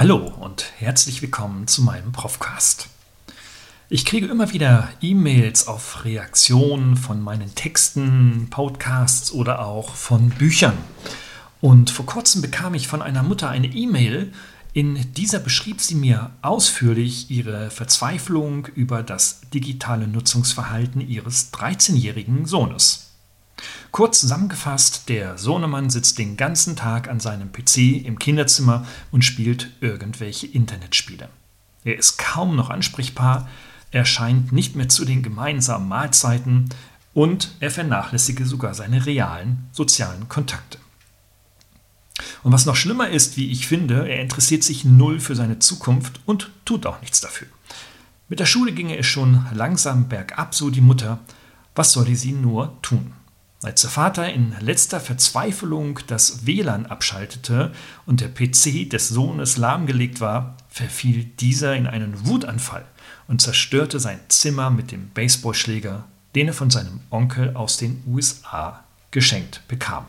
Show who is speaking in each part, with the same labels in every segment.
Speaker 1: Hallo und herzlich willkommen zu meinem Profcast. Ich kriege immer wieder E-Mails auf Reaktionen von meinen Texten, Podcasts oder auch von Büchern. Und vor kurzem bekam ich von einer Mutter eine E-Mail, in dieser beschrieb sie mir ausführlich ihre Verzweiflung über das digitale Nutzungsverhalten ihres 13-jährigen Sohnes. Kurz zusammengefasst, der Sohnemann sitzt den ganzen Tag an seinem PC im Kinderzimmer und spielt irgendwelche Internetspiele. Er ist kaum noch ansprechbar, er scheint nicht mehr zu den gemeinsamen Mahlzeiten und er vernachlässige sogar seine realen sozialen Kontakte. Und was noch schlimmer ist, wie ich finde, er interessiert sich null für seine Zukunft und tut auch nichts dafür. Mit der Schule ginge es schon langsam bergab, so die Mutter. Was solle sie nur tun? Als der Vater in letzter Verzweiflung das WLAN abschaltete und der PC des Sohnes lahmgelegt war, verfiel dieser in einen Wutanfall und zerstörte sein Zimmer mit dem Baseballschläger, den er von seinem Onkel aus den USA geschenkt bekam.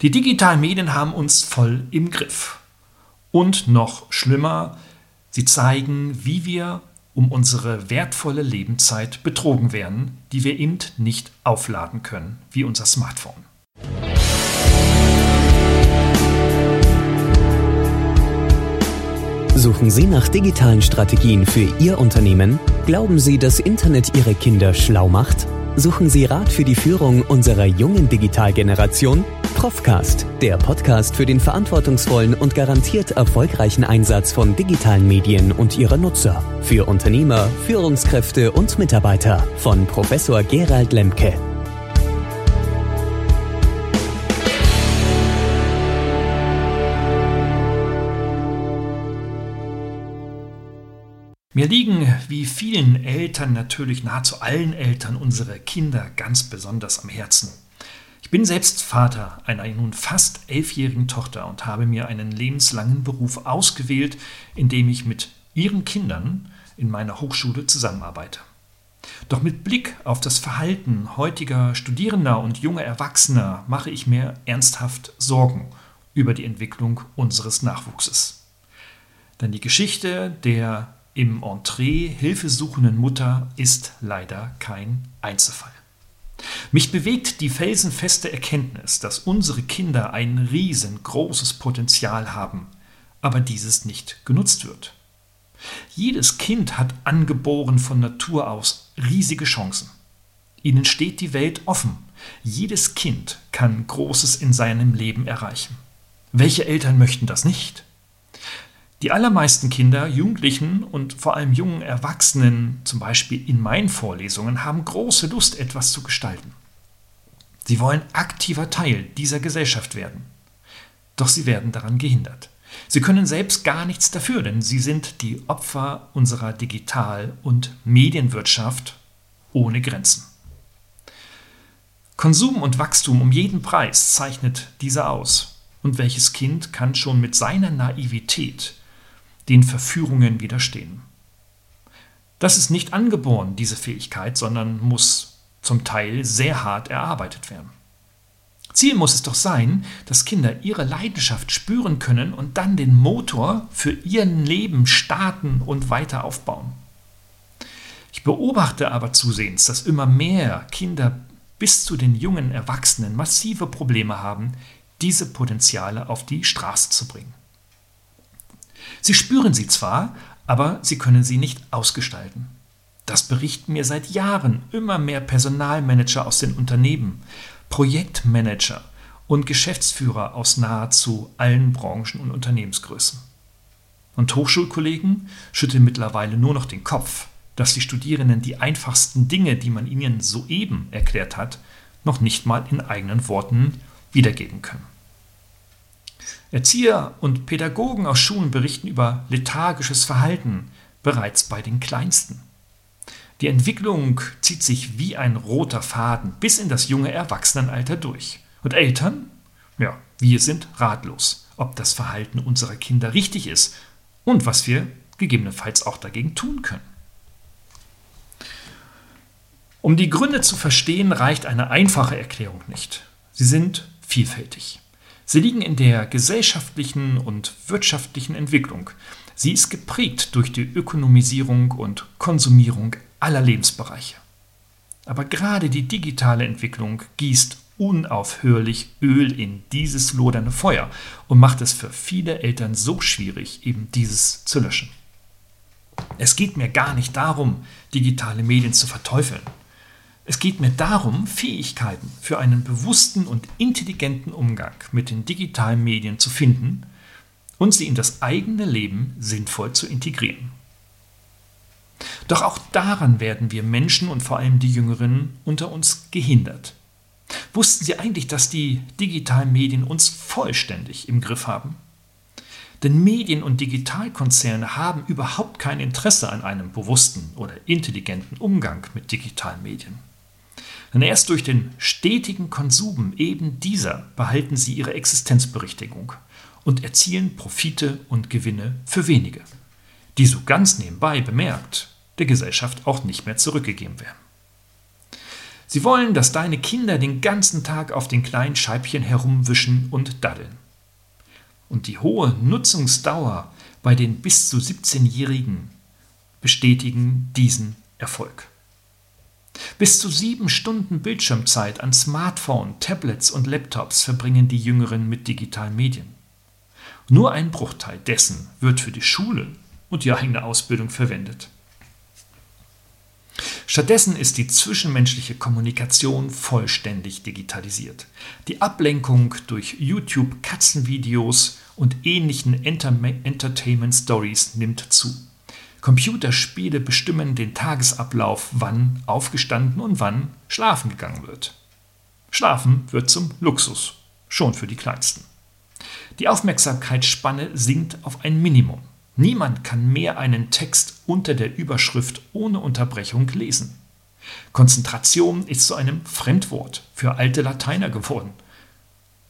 Speaker 1: Die digitalen Medien haben uns voll im Griff. Und noch schlimmer, sie zeigen, wie wir um unsere wertvolle Lebenszeit betrogen werden, die wir eben nicht aufladen können, wie unser Smartphone.
Speaker 2: Suchen Sie nach digitalen Strategien für Ihr Unternehmen? Glauben Sie, dass Internet Ihre Kinder schlau macht? Suchen Sie Rat für die Führung unserer jungen Digitalgeneration? Profcast, der Podcast für den verantwortungsvollen und garantiert erfolgreichen Einsatz von digitalen Medien und ihrer Nutzer. Für Unternehmer, Führungskräfte und Mitarbeiter von Professor Gerald Lemke.
Speaker 1: Mir liegen, wie vielen Eltern, natürlich nahezu allen Eltern, unsere Kinder ganz besonders am Herzen. Bin selbst Vater einer nun fast elfjährigen Tochter und habe mir einen lebenslangen Beruf ausgewählt, in dem ich mit ihren Kindern in meiner Hochschule zusammenarbeite. Doch mit Blick auf das Verhalten heutiger Studierender und junger Erwachsener mache ich mir ernsthaft Sorgen über die Entwicklung unseres Nachwuchses. Denn die Geschichte der im Entree hilfesuchenden Mutter ist leider kein Einzelfall. Mich bewegt die felsenfeste Erkenntnis, dass unsere Kinder ein riesengroßes Potenzial haben, aber dieses nicht genutzt wird. Jedes Kind hat angeboren von Natur aus riesige Chancen. Ihnen steht die Welt offen. Jedes Kind kann Großes in seinem Leben erreichen. Welche Eltern möchten das nicht? Die allermeisten Kinder, Jugendlichen und vor allem jungen Erwachsenen, zum Beispiel in meinen Vorlesungen, haben große Lust, etwas zu gestalten. Sie wollen aktiver Teil dieser Gesellschaft werden. Doch sie werden daran gehindert. Sie können selbst gar nichts dafür, denn sie sind die Opfer unserer Digital- und Medienwirtschaft ohne Grenzen. Konsum und Wachstum um jeden Preis zeichnet diese aus. Und welches Kind kann schon mit seiner Naivität den Verführungen widerstehen. Das ist nicht angeboren, diese Fähigkeit, sondern muss zum Teil sehr hart erarbeitet werden. Ziel muss es doch sein, dass Kinder ihre Leidenschaft spüren können und dann den Motor für ihr Leben starten und weiter aufbauen. Ich beobachte aber zusehends, dass immer mehr Kinder bis zu den jungen Erwachsenen massive Probleme haben, diese Potenziale auf die Straße zu bringen. Sie spüren sie zwar, aber sie können sie nicht ausgestalten. Das berichten mir seit Jahren immer mehr Personalmanager aus den Unternehmen, Projektmanager und Geschäftsführer aus nahezu allen Branchen und Unternehmensgrößen. Und Hochschulkollegen schütteln mittlerweile nur noch den Kopf, dass die Studierenden die einfachsten Dinge, die man ihnen soeben erklärt hat, noch nicht mal in eigenen Worten wiedergeben können. Erzieher und Pädagogen aus Schulen berichten über lethargisches Verhalten bereits bei den Kleinsten. Die Entwicklung zieht sich wie ein roter Faden bis in das junge Erwachsenenalter durch. Und Eltern? Ja, wir sind ratlos, ob das Verhalten unserer Kinder richtig ist und was wir gegebenenfalls auch dagegen tun können. Um die Gründe zu verstehen, reicht eine einfache Erklärung nicht. Sie sind vielfältig. Sie liegen in der gesellschaftlichen und wirtschaftlichen Entwicklung. Sie ist geprägt durch die Ökonomisierung und Konsumierung aller Lebensbereiche. Aber gerade die digitale Entwicklung gießt unaufhörlich Öl in dieses lodernde Feuer und macht es für viele Eltern so schwierig, eben dieses zu löschen. Es geht mir gar nicht darum, digitale Medien zu verteufeln. Es geht mir darum, Fähigkeiten für einen bewussten und intelligenten Umgang mit den digitalen Medien zu finden und sie in das eigene Leben sinnvoll zu integrieren. Doch auch daran werden wir Menschen und vor allem die Jüngeren unter uns gehindert. Wussten Sie eigentlich, dass die digitalen Medien uns vollständig im Griff haben? Denn Medien- und Digitalkonzerne haben überhaupt kein Interesse an einem bewussten oder intelligenten Umgang mit digitalen Medien. Denn erst durch den stetigen Konsum eben dieser behalten sie ihre Existenzberichtigung und erzielen Profite und Gewinne für wenige, die so ganz nebenbei bemerkt der Gesellschaft auch nicht mehr zurückgegeben werden. Sie wollen, dass deine Kinder den ganzen Tag auf den kleinen Scheibchen herumwischen und daddeln. Und die hohe Nutzungsdauer bei den bis zu 17-Jährigen bestätigen diesen Erfolg. Bis zu sieben Stunden Bildschirmzeit an Smartphone, Tablets und Laptops verbringen die Jüngeren mit digitalen Medien. Nur ein Bruchteil dessen wird für die Schule und die eigene Ausbildung verwendet. Stattdessen ist die zwischenmenschliche Kommunikation vollständig digitalisiert. Die Ablenkung durch YouTube Katzenvideos und ähnlichen Entertainment Stories nimmt zu. Computerspiele bestimmen den Tagesablauf, wann aufgestanden und wann schlafen gegangen wird. Schlafen wird zum Luxus, schon für die Kleinsten. Die Aufmerksamkeitsspanne sinkt auf ein Minimum. Niemand kann mehr einen Text unter der Überschrift ohne Unterbrechung lesen. Konzentration ist zu einem Fremdwort für alte Lateiner geworden.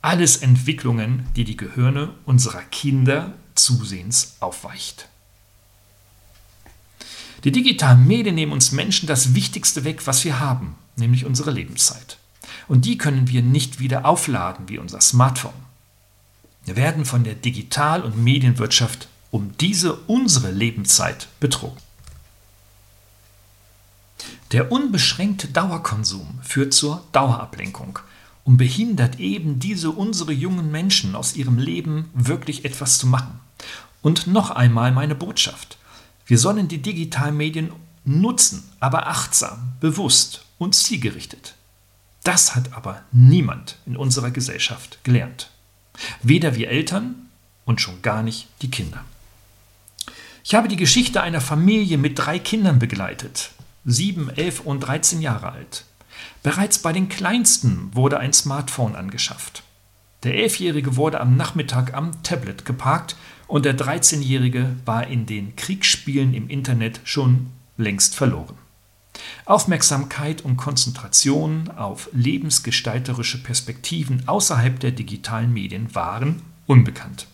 Speaker 1: Alles Entwicklungen, die die Gehirne unserer Kinder zusehends aufweicht. Die digitalen Medien nehmen uns Menschen das Wichtigste weg, was wir haben, nämlich unsere Lebenszeit. Und die können wir nicht wieder aufladen wie unser Smartphone. Wir werden von der Digital- und Medienwirtschaft um diese unsere Lebenszeit betrogen. Der unbeschränkte Dauerkonsum führt zur Dauerablenkung und behindert eben diese unsere jungen Menschen aus ihrem Leben wirklich etwas zu machen. Und noch einmal meine Botschaft. Wir sollen die digitalen Medien nutzen, aber achtsam, bewusst und zielgerichtet. Das hat aber niemand in unserer Gesellschaft gelernt. Weder wir Eltern und schon gar nicht die Kinder. Ich habe die Geschichte einer Familie mit drei Kindern begleitet, sieben, elf und 13 Jahre alt. Bereits bei den Kleinsten wurde ein Smartphone angeschafft. Der Elfjährige wurde am Nachmittag am Tablet geparkt und der 13-Jährige war in den Kriegsspielen im Internet schon längst verloren. Aufmerksamkeit und Konzentration auf lebensgestalterische Perspektiven außerhalb der digitalen Medien waren unbekannt.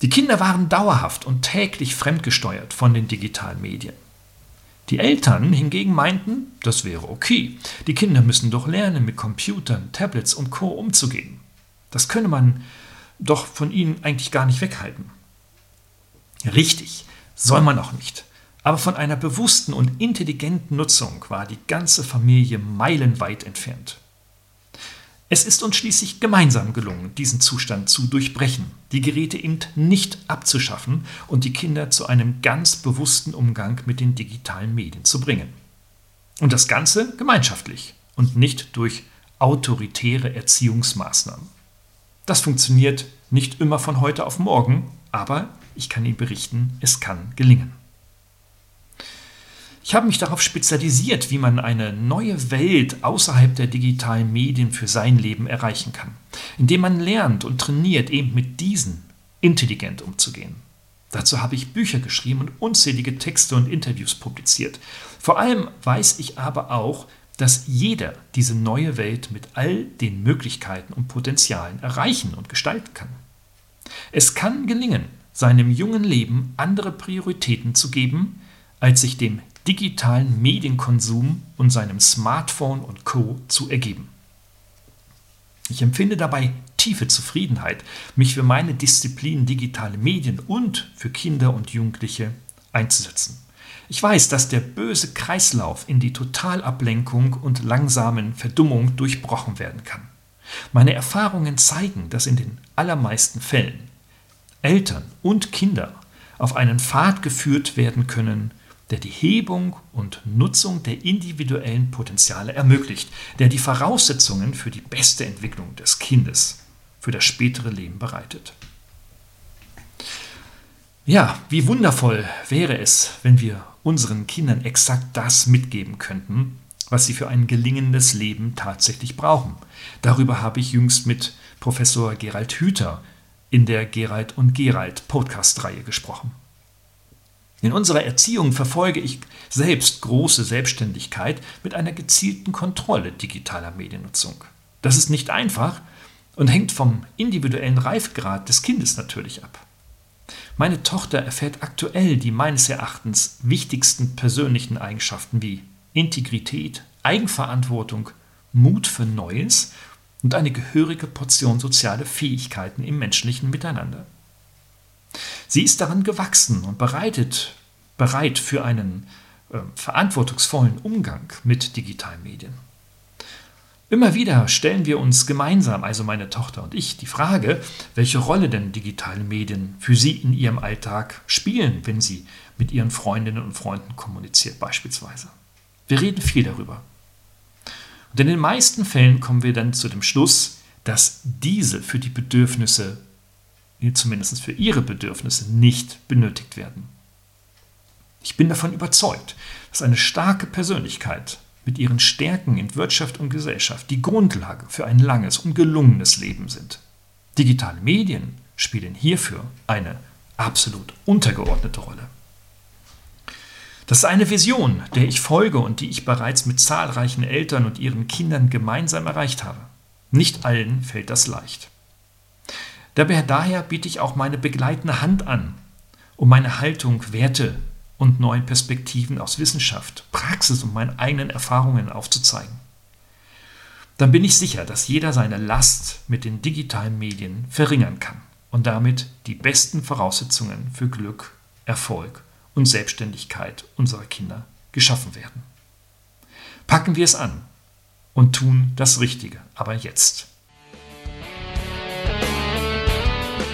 Speaker 1: Die Kinder waren dauerhaft und täglich fremdgesteuert von den digitalen Medien. Die Eltern hingegen meinten, das wäre okay. Die Kinder müssen doch lernen, mit Computern, Tablets und Co. umzugehen. Das könne man doch von ihnen eigentlich gar nicht weghalten. Richtig, soll man auch nicht. Aber von einer bewussten und intelligenten Nutzung war die ganze Familie meilenweit entfernt. Es ist uns schließlich gemeinsam gelungen, diesen Zustand zu durchbrechen, die Geräte eben nicht abzuschaffen und die Kinder zu einem ganz bewussten Umgang mit den digitalen Medien zu bringen. Und das Ganze gemeinschaftlich und nicht durch autoritäre Erziehungsmaßnahmen. Das funktioniert nicht immer von heute auf morgen, aber ich kann Ihnen berichten, es kann gelingen. Ich habe mich darauf spezialisiert, wie man eine neue Welt außerhalb der digitalen Medien für sein Leben erreichen kann, indem man lernt und trainiert, eben mit diesen intelligent umzugehen. Dazu habe ich Bücher geschrieben und unzählige Texte und Interviews publiziert. Vor allem weiß ich aber auch, dass jeder diese neue Welt mit all den Möglichkeiten und Potenzialen erreichen und gestalten kann. Es kann gelingen, seinem jungen Leben andere Prioritäten zu geben, als sich dem digitalen Medienkonsum und seinem Smartphone und Co. zu ergeben. Ich empfinde dabei tiefe Zufriedenheit, mich für meine Disziplin digitale Medien und für Kinder und Jugendliche einzusetzen. Ich weiß, dass der böse Kreislauf in die Totalablenkung und langsamen Verdummung durchbrochen werden kann. Meine Erfahrungen zeigen, dass in den allermeisten Fällen Eltern und Kinder auf einen Pfad geführt werden können, der die Hebung und Nutzung der individuellen Potenziale ermöglicht, der die Voraussetzungen für die beste Entwicklung des Kindes für das spätere Leben bereitet. Ja, wie wundervoll wäre es, wenn wir unseren Kindern exakt das mitgeben könnten, was sie für ein gelingendes Leben tatsächlich brauchen. Darüber habe ich jüngst mit Professor Gerald Hüther in der Gerald und Gerald Podcast-Reihe gesprochen. In unserer Erziehung verfolge ich selbst große Selbstständigkeit mit einer gezielten Kontrolle digitaler Mediennutzung. Das ist nicht einfach und hängt vom individuellen Reifgrad des Kindes natürlich ab. Meine Tochter erfährt aktuell die meines Erachtens wichtigsten persönlichen Eigenschaften wie Integrität, Eigenverantwortung, Mut für Neues und eine gehörige Portion soziale Fähigkeiten im menschlichen Miteinander. Sie ist daran gewachsen und bereitet, bereit für einen äh, verantwortungsvollen Umgang mit digitalen Medien. Immer wieder stellen wir uns gemeinsam, also meine Tochter und ich, die Frage, welche Rolle denn digitale Medien für sie in ihrem Alltag spielen, wenn sie mit ihren Freundinnen und Freunden kommuniziert beispielsweise. Wir reden viel darüber. Und in den meisten Fällen kommen wir dann zu dem Schluss, dass diese für die Bedürfnisse zumindest für ihre Bedürfnisse nicht benötigt werden. Ich bin davon überzeugt, dass eine starke Persönlichkeit mit ihren Stärken in Wirtschaft und Gesellschaft die Grundlage für ein langes und gelungenes Leben sind. Digitale Medien spielen hierfür eine absolut untergeordnete Rolle. Das ist eine Vision, der ich folge und die ich bereits mit zahlreichen Eltern und ihren Kindern gemeinsam erreicht habe. Nicht allen fällt das leicht. Daher biete ich auch meine begleitende Hand an, um meine Haltung, Werte und neue Perspektiven aus Wissenschaft, Praxis und meinen eigenen Erfahrungen aufzuzeigen. Dann bin ich sicher, dass jeder seine Last mit den digitalen Medien verringern kann und damit die besten Voraussetzungen für Glück, Erfolg und Selbstständigkeit unserer Kinder geschaffen werden. Packen wir es an und tun das Richtige, aber jetzt.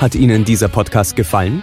Speaker 2: Hat Ihnen dieser Podcast gefallen?